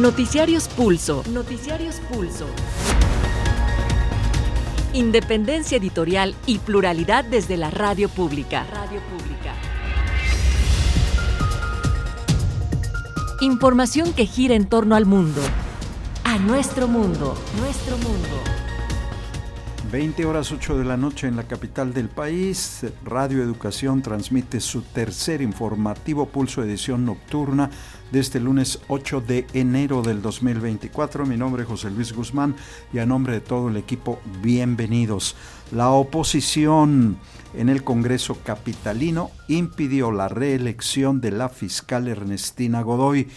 Noticiarios Pulso. Noticiarios Pulso. Independencia editorial y pluralidad desde la radio pública. Radio pública. Información que gira en torno al mundo. A nuestro mundo. Nuestro mundo. 20 horas 8 de la noche en la capital del país. Radio Educación transmite su tercer informativo Pulso Edición Nocturna de este lunes 8 de enero del 2024. Mi nombre es José Luis Guzmán y a nombre de todo el equipo, bienvenidos. La oposición en el Congreso Capitalino impidió la reelección de la fiscal Ernestina Godoy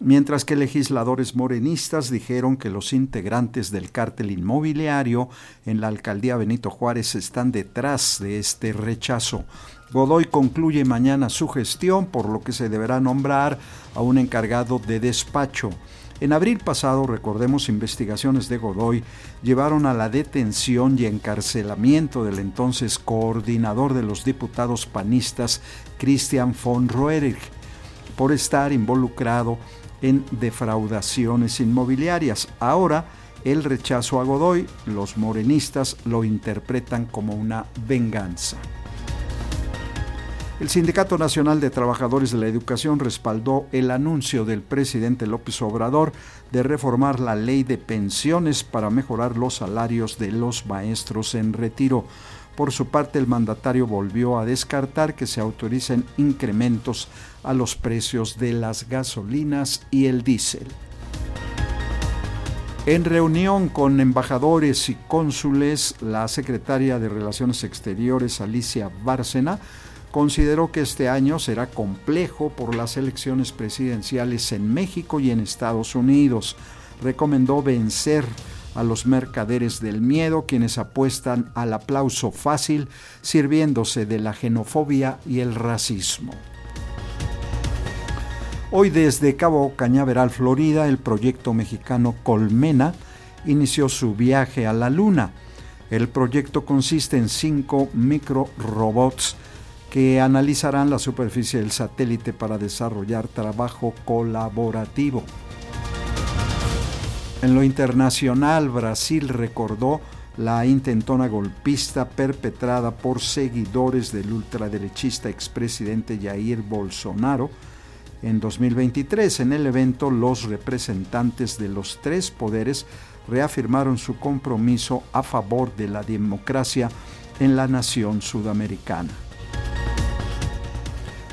mientras que legisladores morenistas dijeron que los integrantes del cártel inmobiliario en la alcaldía Benito Juárez están detrás de este rechazo. Godoy concluye mañana su gestión, por lo que se deberá nombrar a un encargado de despacho. En abril pasado, recordemos, investigaciones de Godoy llevaron a la detención y encarcelamiento del entonces coordinador de los diputados panistas, Christian von Roerich, por estar involucrado en defraudaciones inmobiliarias. Ahora, el rechazo a Godoy, los morenistas lo interpretan como una venganza. El Sindicato Nacional de Trabajadores de la Educación respaldó el anuncio del presidente López Obrador de reformar la ley de pensiones para mejorar los salarios de los maestros en retiro. Por su parte, el mandatario volvió a descartar que se autoricen incrementos a los precios de las gasolinas y el diésel. En reunión con embajadores y cónsules, la secretaria de Relaciones Exteriores, Alicia Bárcena, consideró que este año será complejo por las elecciones presidenciales en México y en Estados Unidos. Recomendó vencer a los mercaderes del miedo, quienes apuestan al aplauso fácil, sirviéndose de la xenofobia y el racismo. Hoy desde Cabo Cañaveral, Florida, el proyecto mexicano Colmena inició su viaje a la Luna. El proyecto consiste en cinco microrobots que analizarán la superficie del satélite para desarrollar trabajo colaborativo. En lo internacional, Brasil recordó la intentona golpista perpetrada por seguidores del ultraderechista expresidente Jair Bolsonaro, en 2023, en el evento, los representantes de los tres poderes reafirmaron su compromiso a favor de la democracia en la nación sudamericana.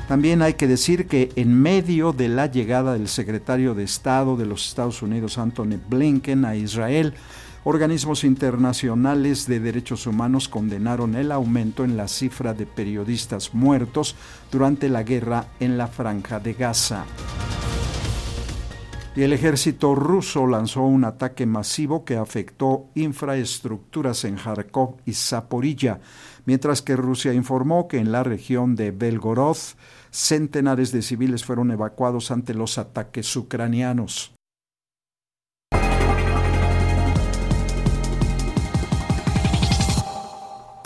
También hay que decir que en medio de la llegada del secretario de Estado de los Estados Unidos, Anthony Blinken, a Israel, Organismos internacionales de derechos humanos condenaron el aumento en la cifra de periodistas muertos durante la guerra en la franja de Gaza. Y el ejército ruso lanzó un ataque masivo que afectó infraestructuras en Kharkov y Zaporilla, mientras que Rusia informó que en la región de Belgorod centenares de civiles fueron evacuados ante los ataques ucranianos.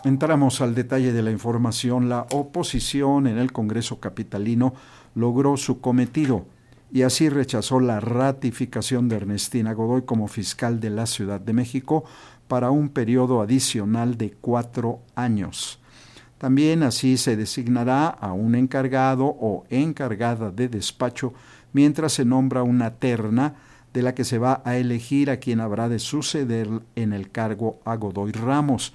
Entramos al detalle de la información. La oposición en el Congreso Capitalino logró su cometido y así rechazó la ratificación de Ernestina Godoy como fiscal de la Ciudad de México para un periodo adicional de cuatro años. También así se designará a un encargado o encargada de despacho mientras se nombra una terna de la que se va a elegir a quien habrá de suceder en el cargo a Godoy Ramos.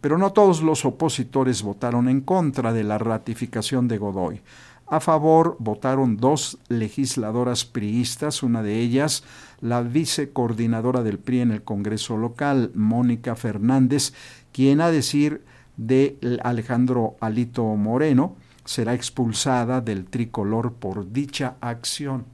Pero no todos los opositores votaron en contra de la ratificación de Godoy. A favor votaron dos legisladoras priistas, una de ellas la vicecoordinadora del PRI en el Congreso local, Mónica Fernández, quien a decir de Alejandro Alito Moreno será expulsada del tricolor por dicha acción.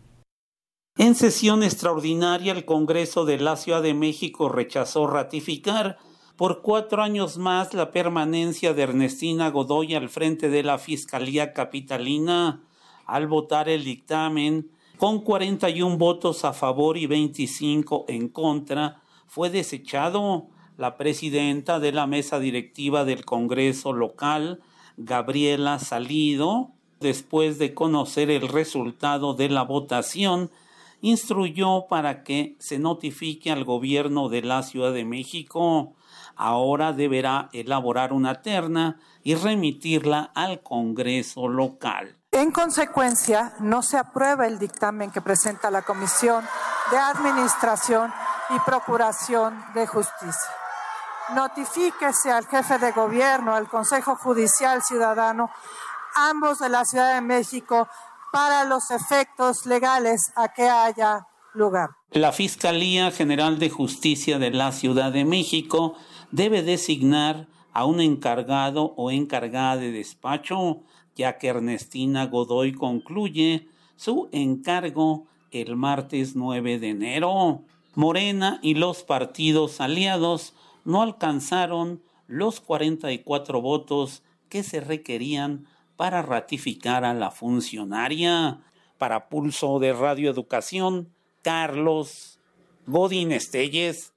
En sesión extraordinaria, el Congreso de la Ciudad de México rechazó ratificar por cuatro años más la permanencia de Ernestina Godoy al frente de la Fiscalía Capitalina. Al votar el dictamen, con 41 votos a favor y 25 en contra, fue desechado. La presidenta de la mesa directiva del Congreso local, Gabriela Salido, después de conocer el resultado de la votación, instruyó para que se notifique al gobierno de la Ciudad de México. Ahora deberá elaborar una terna y remitirla al Congreso local. En consecuencia, no se aprueba el dictamen que presenta la Comisión de Administración y Procuración de Justicia. Notifíquese al jefe de gobierno, al Consejo Judicial Ciudadano, ambos de la Ciudad de México, para los efectos legales a que haya lugar. La Fiscalía General de Justicia de la Ciudad de México debe designar a un encargado o encargada de despacho ya que Ernestina Godoy concluye su encargo el martes 9 de enero. Morena y los partidos aliados no alcanzaron los 44 votos que se requerían para ratificar a la funcionaria. Para Pulso de Radio Educación, Carlos Godín Estelles.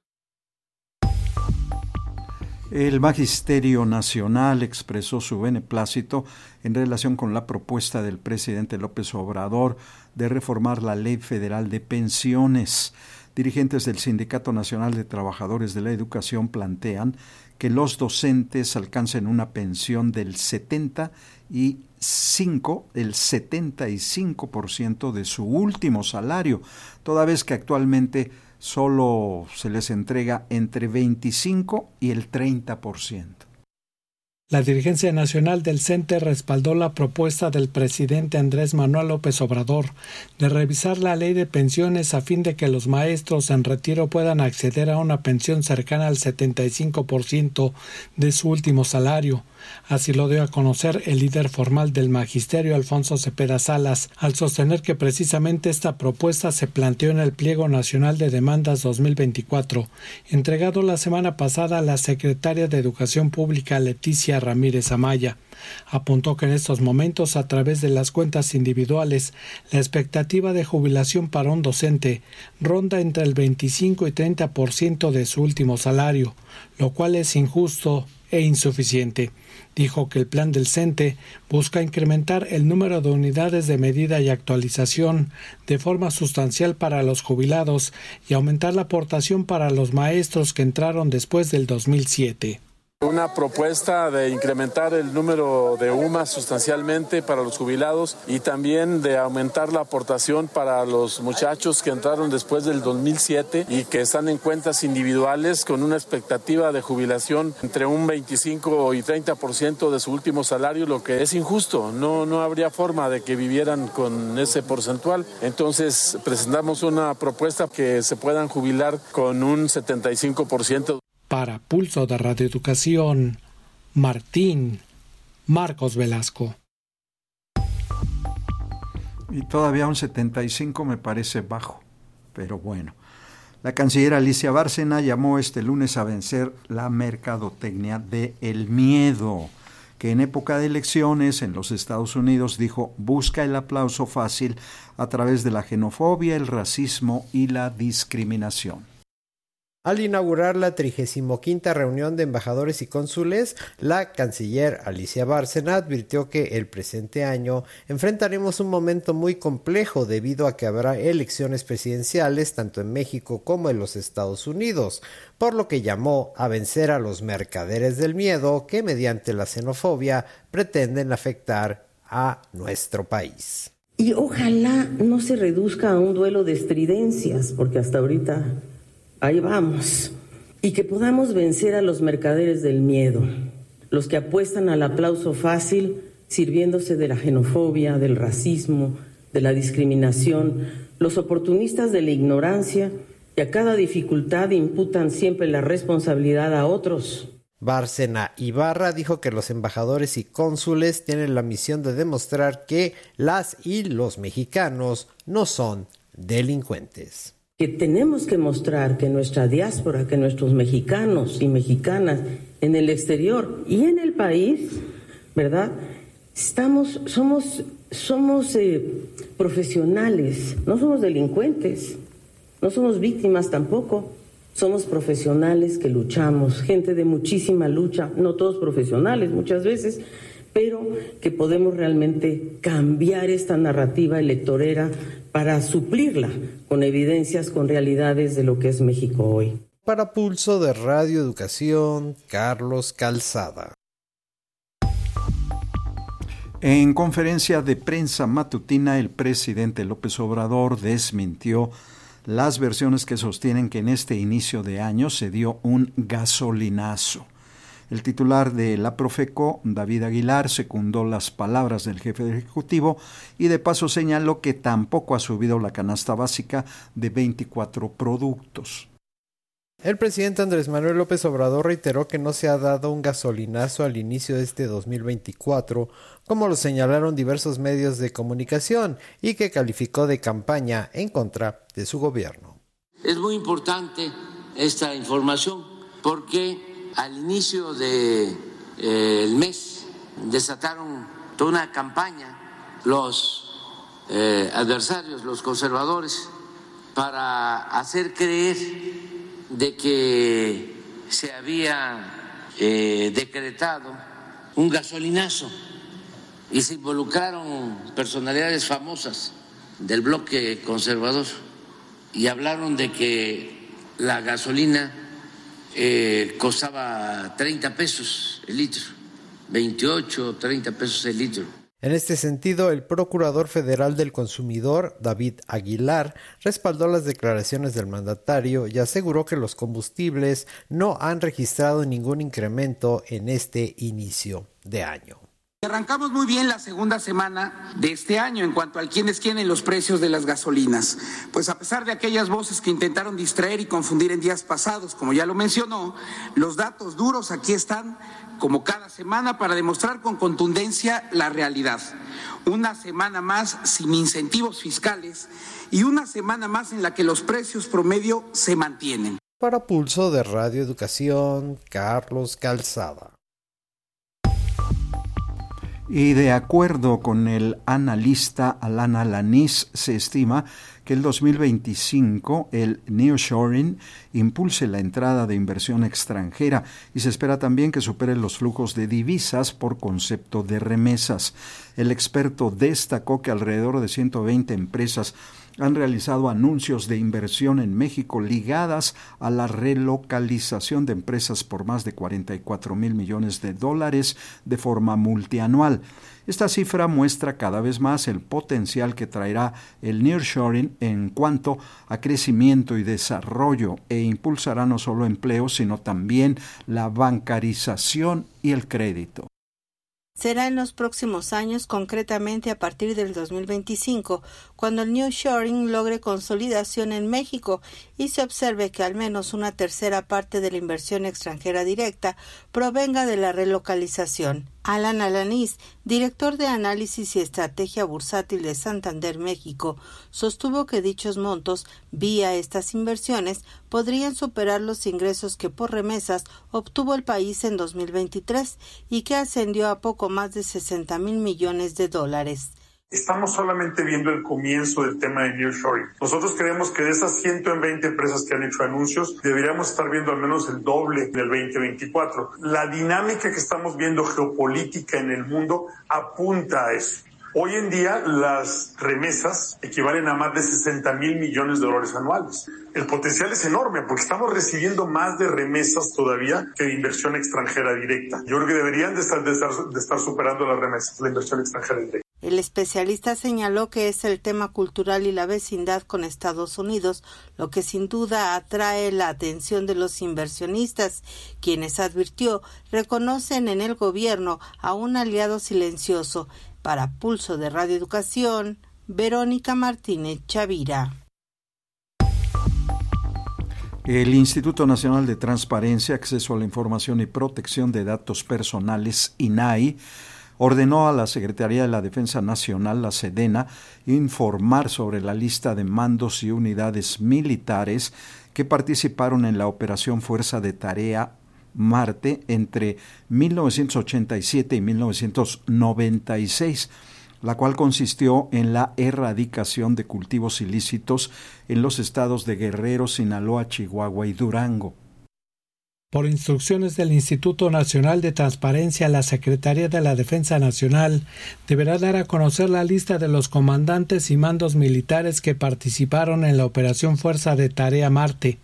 El Magisterio Nacional expresó su beneplácito en relación con la propuesta del presidente López Obrador de reformar la Ley Federal de Pensiones. Dirigentes del Sindicato Nacional de Trabajadores de la Educación plantean que los docentes alcancen una pensión del 70 y 5, el 75% de su último salario, toda vez que actualmente solo se les entrega entre 25 y el 30%. La dirigencia nacional del CENTE respaldó la propuesta del presidente Andrés Manuel López Obrador de revisar la ley de pensiones a fin de que los maestros en retiro puedan acceder a una pensión cercana al 75% de su último salario. Así lo dio a conocer el líder formal del magisterio Alfonso Cepeda Salas, al sostener que precisamente esta propuesta se planteó en el Pliego Nacional de Demandas 2024, entregado la semana pasada a la secretaria de Educación Pública Leticia Ramírez Amaya. Apuntó que en estos momentos, a través de las cuentas individuales, la expectativa de jubilación para un docente ronda entre el 25 y 30% de su último salario, lo cual es injusto e insuficiente. Dijo que el plan del CENTE busca incrementar el número de unidades de medida y actualización de forma sustancial para los jubilados y aumentar la aportación para los maestros que entraron después del 2007. Una propuesta de incrementar el número de UMAS sustancialmente para los jubilados y también de aumentar la aportación para los muchachos que entraron después del 2007 y que están en cuentas individuales con una expectativa de jubilación entre un 25 y 30% de su último salario, lo que es injusto. No, no habría forma de que vivieran con ese porcentual. Entonces presentamos una propuesta que se puedan jubilar con un 75%. Para Pulso de Radioeducación, Martín Marcos Velasco. Y todavía un 75 me parece bajo, pero bueno. La canciller Alicia Bárcena llamó este lunes a vencer la mercadotecnia de el miedo, que en época de elecciones en los Estados Unidos dijo busca el aplauso fácil a través de la xenofobia, el racismo y la discriminación. Al inaugurar la 35 reunión de embajadores y cónsules, la canciller Alicia Bárcena advirtió que el presente año enfrentaremos un momento muy complejo debido a que habrá elecciones presidenciales tanto en México como en los Estados Unidos, por lo que llamó a vencer a los mercaderes del miedo que mediante la xenofobia pretenden afectar a nuestro país. Y ojalá no se reduzca a un duelo de estridencias, porque hasta ahorita ahí vamos. Y que podamos vencer a los mercaderes del miedo, los que apuestan al aplauso fácil sirviéndose de la xenofobia, del racismo, de la discriminación, los oportunistas de la ignorancia y a cada dificultad imputan siempre la responsabilidad a otros. Bárcena Ibarra dijo que los embajadores y cónsules tienen la misión de demostrar que las y los mexicanos no son delincuentes que tenemos que mostrar que nuestra diáspora, que nuestros mexicanos y mexicanas en el exterior y en el país, ¿verdad? Estamos, somos, somos eh, profesionales, no somos delincuentes, no somos víctimas tampoco, somos profesionales que luchamos, gente de muchísima lucha, no todos profesionales muchas veces, pero que podemos realmente cambiar esta narrativa electorera para suplirla con evidencias, con realidades de lo que es México hoy. Para Pulso de Radio Educación, Carlos Calzada. En conferencia de prensa matutina, el presidente López Obrador desmintió las versiones que sostienen que en este inicio de año se dio un gasolinazo. El titular de la Profeco, David Aguilar, secundó las palabras del jefe del Ejecutivo y de paso señaló que tampoco ha subido la canasta básica de 24 productos. El presidente Andrés Manuel López Obrador reiteró que no se ha dado un gasolinazo al inicio de este 2024, como lo señalaron diversos medios de comunicación, y que calificó de campaña en contra de su gobierno. Es muy importante esta información porque al inicio del de, eh, mes desataron toda una campaña los eh, adversarios, los conservadores, para hacer creer de que se había eh, decretado un gasolinazo y se involucraron personalidades famosas del bloque conservador y hablaron de que la gasolina eh, costaba 30 pesos el litro, 28 o 30 pesos el litro. En este sentido, el Procurador Federal del Consumidor, David Aguilar, respaldó las declaraciones del mandatario y aseguró que los combustibles no han registrado ningún incremento en este inicio de año. Arrancamos muy bien la segunda semana de este año en cuanto a quienes quieren los precios de las gasolinas. Pues a pesar de aquellas voces que intentaron distraer y confundir en días pasados, como ya lo mencionó, los datos duros aquí están como cada semana para demostrar con contundencia la realidad. Una semana más sin incentivos fiscales y una semana más en la que los precios promedio se mantienen. Para Pulso de Radio Educación, Carlos Calzada. Y de acuerdo con el analista Alana Lanis, se estima que el 2025 el nearshoring impulse la entrada de inversión extranjera y se espera también que supere los flujos de divisas por concepto de remesas. El experto destacó que alrededor de 120 empresas han realizado anuncios de inversión en México ligadas a la relocalización de empresas por más de 44 mil millones de dólares de forma multianual. Esta cifra muestra cada vez más el potencial que traerá el nearshoring en cuanto a crecimiento y desarrollo e impulsará no solo empleo, sino también la bancarización y el crédito será en los próximos años, concretamente a partir del 2025, cuando el New Shoring logre consolidación en México y se observe que al menos una tercera parte de la inversión extranjera directa provenga de la relocalización. Alan Alanís, director de análisis y estrategia bursátil de Santander, México, sostuvo que dichos montos, vía estas inversiones, podrían superar los ingresos que por remesas obtuvo el país en 2023 y que ascendió a poco más de 60 mil millones de dólares. Estamos solamente viendo el comienzo del tema de nearshoring. Nosotros creemos que de esas 120 empresas que han hecho anuncios, deberíamos estar viendo al menos el doble del 2024. La dinámica que estamos viendo geopolítica en el mundo apunta a eso. Hoy en día las remesas equivalen a más de 60 mil millones de dólares anuales. El potencial es enorme porque estamos recibiendo más de remesas todavía que de inversión extranjera directa. Yo creo que deberían de estar, estar superando las remesas, la inversión extranjera directa. El especialista señaló que es el tema cultural y la vecindad con Estados Unidos lo que sin duda atrae la atención de los inversionistas, quienes advirtió reconocen en el gobierno a un aliado silencioso. Para Pulso de Radio Educación, Verónica Martínez Chavira. El Instituto Nacional de Transparencia, Acceso a la Información y Protección de Datos Personales, INAI, ordenó a la Secretaría de la Defensa Nacional, la SEDENA, informar sobre la lista de mandos y unidades militares que participaron en la Operación Fuerza de Tarea Marte entre 1987 y 1996 la cual consistió en la erradicación de cultivos ilícitos en los estados de Guerrero, Sinaloa, Chihuahua y Durango. Por instrucciones del Instituto Nacional de Transparencia, la Secretaría de la Defensa Nacional deberá dar a conocer la lista de los comandantes y mandos militares que participaron en la Operación Fuerza de Tarea Marte.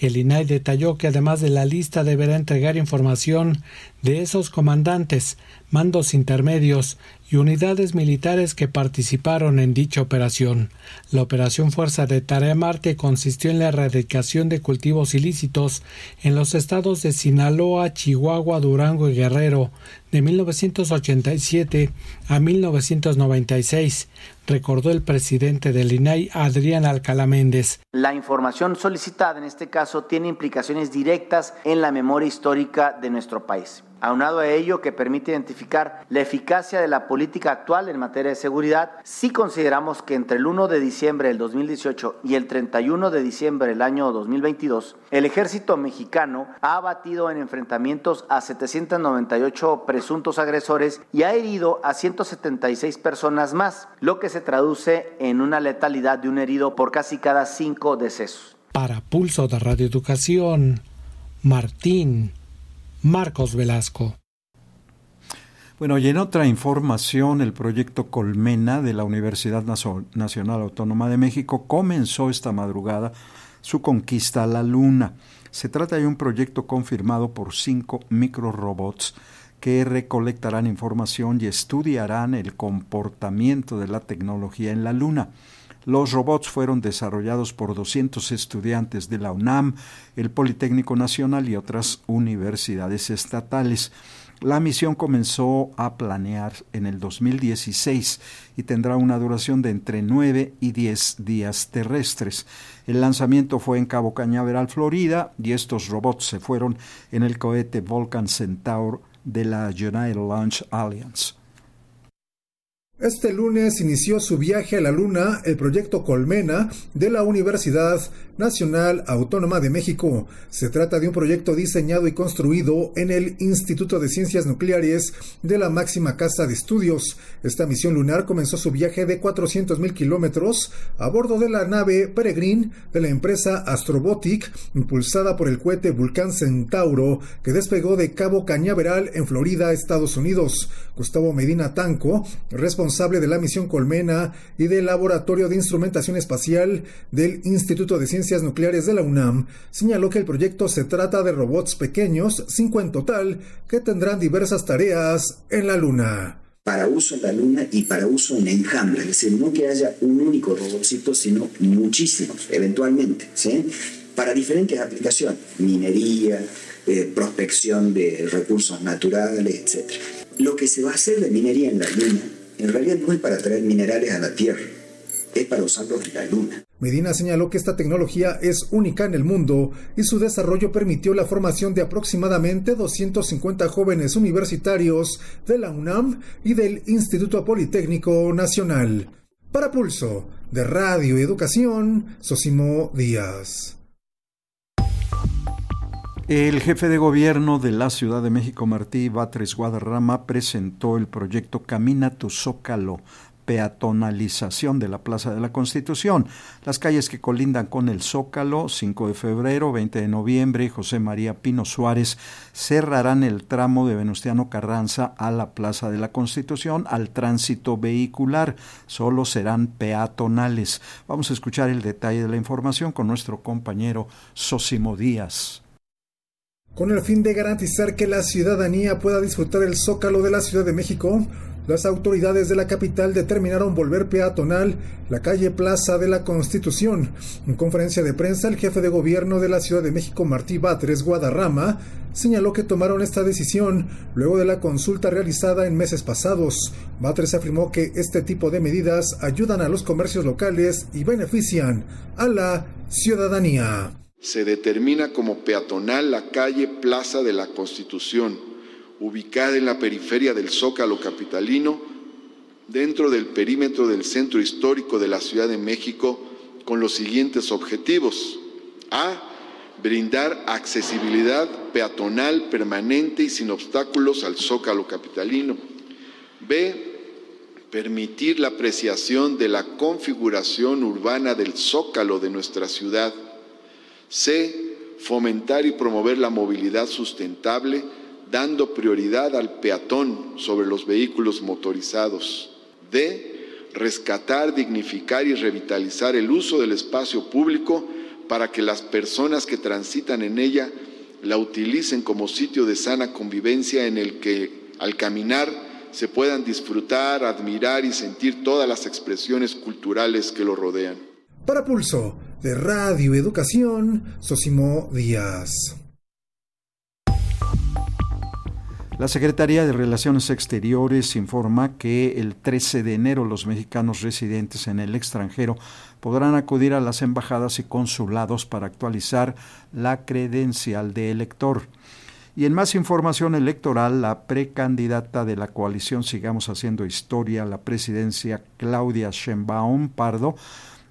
El INAI detalló que además de la lista deberá entregar información de esos comandantes, mandos intermedios y unidades militares que participaron en dicha operación. La operación Fuerza de Tarea Marte consistió en la erradicación de cultivos ilícitos en los estados de Sinaloa, Chihuahua, Durango y Guerrero de 1987 a 1996, recordó el presidente del INAI, Adrián Alcalá Méndez. La información solicitada en este caso tiene implicaciones directas en la memoria histórica de nuestro país aunado a ello que permite identificar la eficacia de la política actual en materia de seguridad, si consideramos que entre el 1 de diciembre del 2018 y el 31 de diciembre del año 2022, el ejército mexicano ha abatido en enfrentamientos a 798 presuntos agresores y ha herido a 176 personas más, lo que se traduce en una letalidad de un herido por casi cada cinco decesos. Para Pulso de Radio Educación, Martín Marcos Velasco. Bueno, y en otra información, el proyecto Colmena de la Universidad Nacional Autónoma de México comenzó esta madrugada su conquista a la Luna. Se trata de un proyecto confirmado por cinco microrobots que recolectarán información y estudiarán el comportamiento de la tecnología en la Luna. Los robots fueron desarrollados por 200 estudiantes de la UNAM, el Politécnico Nacional y otras universidades estatales. La misión comenzó a planear en el 2016 y tendrá una duración de entre 9 y 10 días terrestres. El lanzamiento fue en Cabo Cañaveral, Florida, y estos robots se fueron en el cohete Vulcan Centaur de la United Launch Alliance. Este lunes inició su viaje a la Luna el proyecto Colmena de la Universidad Nacional Autónoma de México. Se trata de un proyecto diseñado y construido en el Instituto de Ciencias Nucleares de la máxima casa de estudios. Esta misión lunar comenzó su viaje de 400.000 kilómetros a bordo de la nave Peregrine de la empresa Astrobotic, impulsada por el cohete Vulcan Centauro, que despegó de Cabo Cañaveral en Florida, Estados Unidos. Gustavo Medina Tanco, responsable de la misión Colmena y del Laboratorio de Instrumentación Espacial del Instituto de Ciencias Nucleares de la UNAM, señaló que el proyecto se trata de robots pequeños, cinco en total, que tendrán diversas tareas en la Luna para uso en la Luna y para uso en enjambre, es decir, no que haya un único robotcito, sino muchísimos, eventualmente, ¿sí? para diferentes aplicaciones, minería, eh, prospección de recursos naturales, etc. Lo que se va a hacer de minería en la Luna, en realidad no es para traer minerales a la Tierra, es para usarlos en la Luna. Medina señaló que esta tecnología es única en el mundo y su desarrollo permitió la formación de aproximadamente 250 jóvenes universitarios de la UNAM y del Instituto Politécnico Nacional. Para Pulso, de Radio y Educación, Sosimo Díaz. El jefe de gobierno de la Ciudad de México, Martí Batres Guadarrama, presentó el proyecto Camina tu Zócalo peatonalización de la Plaza de la Constitución. Las calles que colindan con el Zócalo, 5 de febrero, 20 de noviembre José María Pino Suárez cerrarán el tramo de Venustiano Carranza a la Plaza de la Constitución al tránsito vehicular. Solo serán peatonales. Vamos a escuchar el detalle de la información con nuestro compañero Sosimo Díaz. Con el fin de garantizar que la ciudadanía pueda disfrutar el zócalo de la Ciudad de México, las autoridades de la capital determinaron volver peatonal la calle Plaza de la Constitución. En conferencia de prensa, el jefe de gobierno de la Ciudad de México, Martí Batres Guadarrama, señaló que tomaron esta decisión luego de la consulta realizada en meses pasados. Batres afirmó que este tipo de medidas ayudan a los comercios locales y benefician a la ciudadanía. Se determina como peatonal la calle Plaza de la Constitución ubicada en la periferia del Zócalo capitalino, dentro del perímetro del centro histórico de la Ciudad de México, con los siguientes objetivos. A. Brindar accesibilidad peatonal permanente y sin obstáculos al Zócalo capitalino. B. Permitir la apreciación de la configuración urbana del Zócalo de nuestra ciudad. C fomentar y promover la movilidad sustentable, dando prioridad al peatón sobre los vehículos motorizados. D. Rescatar, dignificar y revitalizar el uso del espacio público para que las personas que transitan en ella la utilicen como sitio de sana convivencia en el que al caminar se puedan disfrutar, admirar y sentir todas las expresiones culturales que lo rodean. Para Pulso de Radio Educación, Sosimo Díaz. La Secretaría de Relaciones Exteriores informa que el 13 de enero los mexicanos residentes en el extranjero podrán acudir a las embajadas y consulados para actualizar la credencial de elector. Y en más información electoral, la precandidata de la coalición Sigamos Haciendo Historia, la presidencia Claudia Sheinbaum Pardo,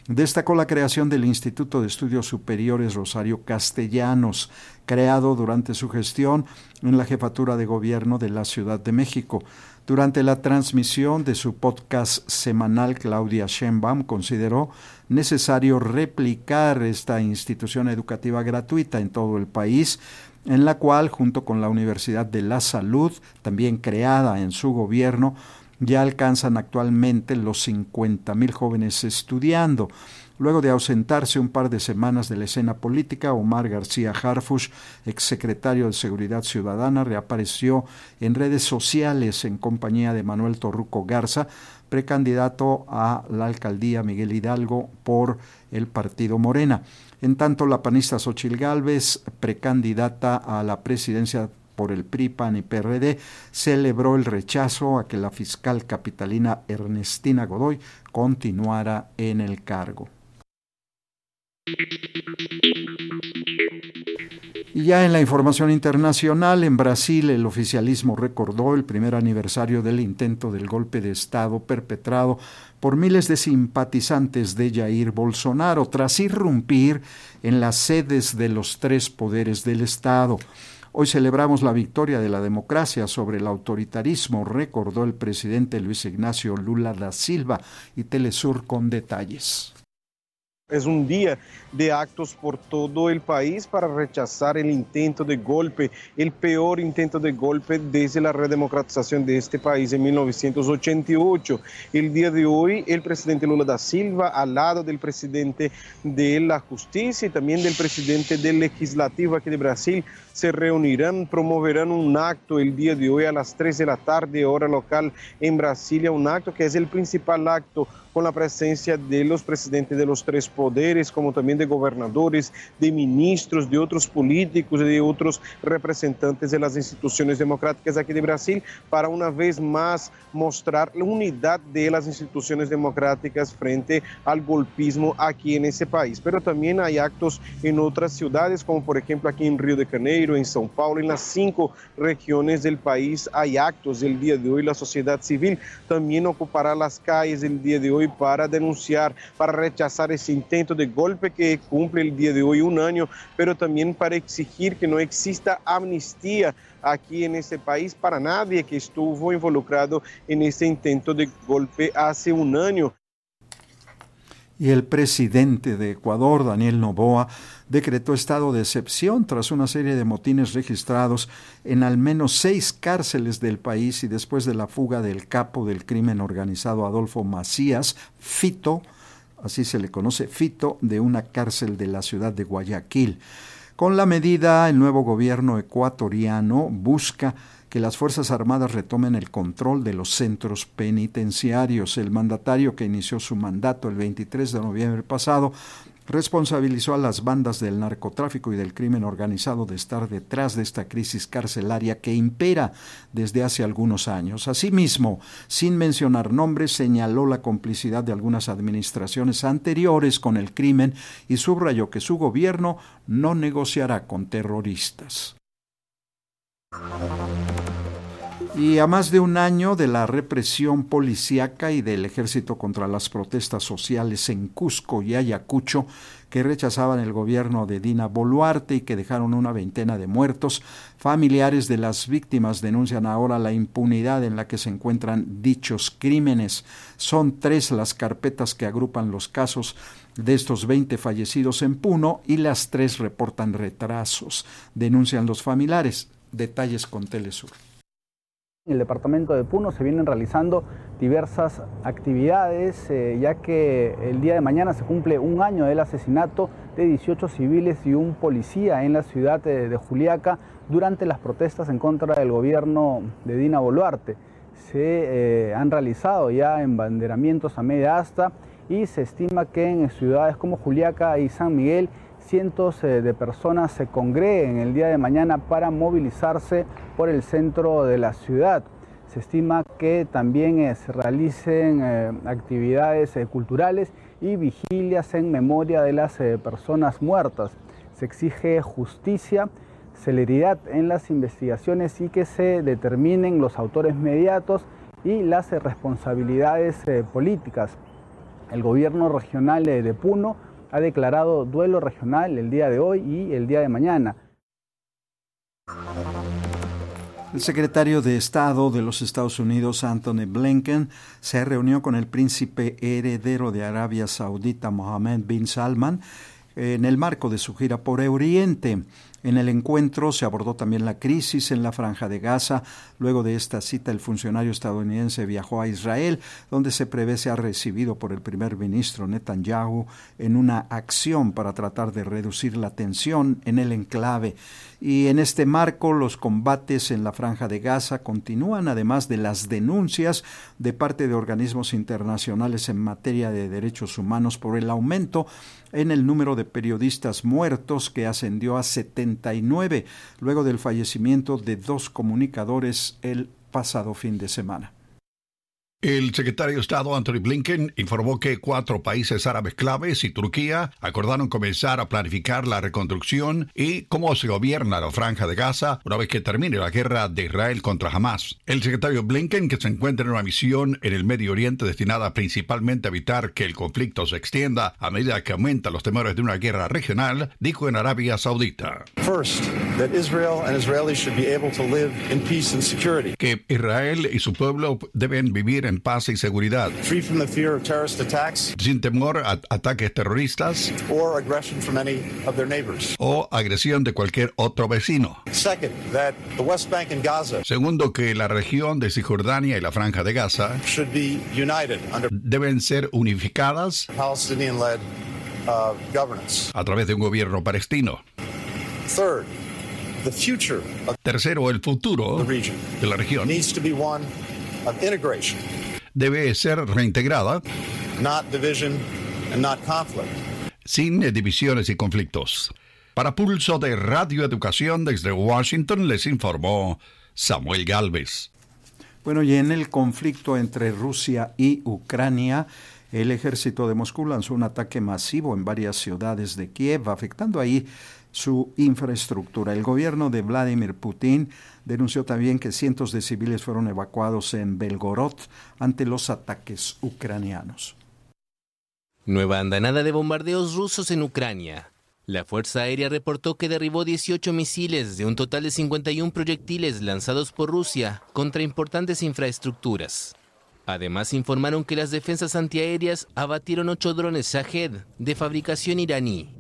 destacó la creación del Instituto de Estudios Superiores Rosario Castellanos, creado durante su gestión en la jefatura de gobierno de la Ciudad de México. Durante la transmisión de su podcast semanal, Claudia Sheinbaum consideró necesario replicar esta institución educativa gratuita en todo el país, en la cual, junto con la Universidad de la Salud, también creada en su gobierno, ya alcanzan actualmente los 50 mil jóvenes estudiando. Luego de ausentarse un par de semanas de la escena política, Omar García Harfush, exsecretario de Seguridad Ciudadana, reapareció en redes sociales en compañía de Manuel Torruco Garza, precandidato a la alcaldía Miguel Hidalgo por el partido Morena. En tanto, la panista Xochil Gálvez, precandidata a la presidencia por el PRI, PAN y PRD, celebró el rechazo a que la fiscal capitalina Ernestina Godoy continuara en el cargo. Y ya en la información internacional, en Brasil el oficialismo recordó el primer aniversario del intento del golpe de Estado perpetrado por miles de simpatizantes de Jair Bolsonaro tras irrumpir en las sedes de los tres poderes del Estado. Hoy celebramos la victoria de la democracia sobre el autoritarismo, recordó el presidente Luis Ignacio Lula da Silva y Telesur con detalles. Es un día de actos por todo el país para rechazar el intento de golpe, el peor intento de golpe desde la redemocratización de este país en 1988. El día de hoy, el presidente Lula da Silva, al lado del presidente de la justicia y también del presidente del legislativo aquí de Brasil, se reunirán, promoverán un acto el día de hoy a las 3 de la tarde, hora local en Brasilia, un acto que es el principal acto con la presencia de los presidentes de los tres poderes, como también de gobernadores, de ministros, de otros políticos y de otros representantes de las instituciones democráticas aquí de Brasil, para una vez más mostrar la unidad de las instituciones democráticas frente al golpismo aquí en ese país. Pero también hay actos en otras ciudades, como por ejemplo aquí en Río de Janeiro, en São Paulo, en las cinco regiones del país hay actos el día de hoy. La sociedad civil también ocupará las calles el día de hoy para denunciar, para rechazar ese intento de golpe que cumple el día de hoy un año, pero también para exigir que no exista amnistía aquí en este país para nadie que estuvo involucrado en ese intento de golpe hace un año. Y el presidente de Ecuador, Daniel Noboa, decretó estado de excepción tras una serie de motines registrados en al menos seis cárceles del país y después de la fuga del capo del crimen organizado Adolfo Macías, Fito, así se le conoce, Fito, de una cárcel de la ciudad de Guayaquil. Con la medida, el nuevo gobierno ecuatoriano busca que las Fuerzas Armadas retomen el control de los centros penitenciarios. El mandatario que inició su mandato el 23 de noviembre pasado responsabilizó a las bandas del narcotráfico y del crimen organizado de estar detrás de esta crisis carcelaria que impera desde hace algunos años. Asimismo, sin mencionar nombres, señaló la complicidad de algunas administraciones anteriores con el crimen y subrayó que su gobierno no negociará con terroristas. Y a más de un año de la represión policíaca y del ejército contra las protestas sociales en Cusco y Ayacucho, que rechazaban el gobierno de Dina Boluarte y que dejaron una veintena de muertos. Familiares de las víctimas denuncian ahora la impunidad en la que se encuentran dichos crímenes. Son tres las carpetas que agrupan los casos de estos 20 fallecidos en Puno y las tres reportan retrasos, denuncian los familiares. Detalles con Telesur. En el departamento de Puno se vienen realizando diversas actividades, eh, ya que el día de mañana se cumple un año del asesinato de 18 civiles y un policía en la ciudad de, Juliaca durante las protestas en contra del gobierno de Dina Boluarte. Se eh, han realizado ya embanderamientos a media asta y se estima que en ciudades como Juliaca y San Miguel cientos eh, de personas se congreguen el día de mañana para movilizarse por el centro de la ciudad. Se estima que también eh, se realicen eh, actividades culturales y vigilias en memoria de las personas muertas. Se exige justicia, celeridad en las investigaciones y que se determinen los autores mediatos y las responsabilidades políticas. El gobierno regional de Puno ha declarado duelo regional el día de hoy y el día de mañana. El secretario de Estado de los Estados Unidos, Anthony Blinken, se reunió con el príncipe heredero de Arabia Saudita, Mohammed bin Salman, en el marco de su gira por Oriente. En el encuentro se abordó también la crisis en la franja de Gaza. Luego de esta cita, el funcionario estadounidense viajó a Israel, donde se prevé ha recibido por el primer ministro Netanyahu en una acción para tratar de reducir la tensión en el enclave. Y en este marco, los combates en la franja de Gaza continúan, además de las denuncias de parte de organismos internacionales en materia de derechos humanos por el aumento en el número de periodistas muertos que ascendió a 79 luego del fallecimiento de dos comunicadores el pasado fin de semana. El secretario de Estado Anthony Blinken informó que cuatro países árabes claves y Turquía acordaron comenzar a planificar la reconstrucción y cómo se gobierna la franja de Gaza una vez que termine la guerra de Israel contra Hamas. El secretario Blinken, que se encuentra en una misión en el Medio Oriente destinada principalmente a evitar que el conflicto se extienda a medida que aumentan los temores de una guerra regional, dijo en Arabia Saudita. Que Israel y su pueblo deben vivir en paz y seguridad. Sin temor a ataques terroristas o agresión de cualquier otro vecino. Segundo, que la región de Cisjordania y la Franja de Gaza deben ser unificadas uh, a través de un gobierno palestino. Tercero, el futuro de la región debe ser reintegrada sin divisiones y conflictos. Para Pulso de Radio Educación desde Washington les informó Samuel Galvez. Bueno, y en el conflicto entre Rusia y Ucrania, el ejército de Moscú lanzó un ataque masivo en varias ciudades de Kiev, afectando ahí su infraestructura. El gobierno de Vladimir Putin denunció también que cientos de civiles fueron evacuados en Belgorod ante los ataques ucranianos. Nueva andanada de bombardeos rusos en Ucrania. La Fuerza Aérea reportó que derribó 18 misiles de un total de 51 proyectiles lanzados por Rusia contra importantes infraestructuras. Además informaron que las defensas antiaéreas abatieron ocho drones Shahed de fabricación iraní.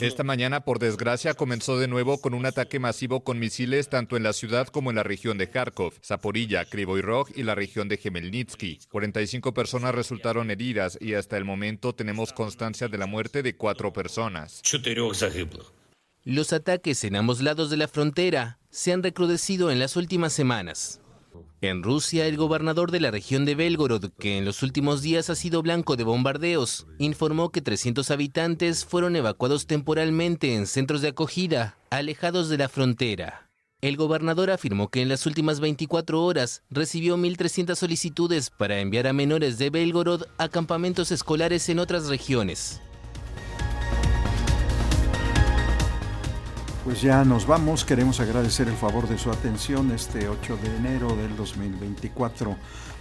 Esta mañana, por desgracia, comenzó de nuevo con un ataque masivo con misiles tanto en la ciudad como en la región de Kharkov, Zaporilla, Krivoy Rog y la región de Gemelnitsky. 45 personas resultaron heridas y hasta el momento tenemos constancia de la muerte de cuatro personas. Los ataques en ambos lados de la frontera se han recrudecido en las últimas semanas. En Rusia, el gobernador de la región de Belgorod, que en los últimos días ha sido blanco de bombardeos, informó que 300 habitantes fueron evacuados temporalmente en centros de acogida, alejados de la frontera. El gobernador afirmó que en las últimas 24 horas recibió 1.300 solicitudes para enviar a menores de Belgorod a campamentos escolares en otras regiones. Pues ya nos vamos, queremos agradecer el favor de su atención este 8 de enero del 2024.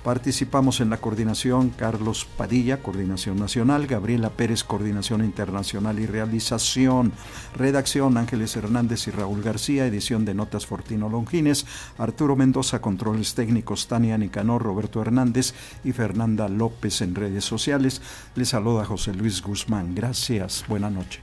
Participamos en la coordinación Carlos Padilla, Coordinación Nacional, Gabriela Pérez, Coordinación Internacional y Realización, Redacción Ángeles Hernández y Raúl García, edición de Notas Fortino Longines, Arturo Mendoza, Controles Técnicos, Tania Nicanor, Roberto Hernández y Fernanda López en redes sociales. Les saluda José Luis Guzmán. Gracias, buena noche.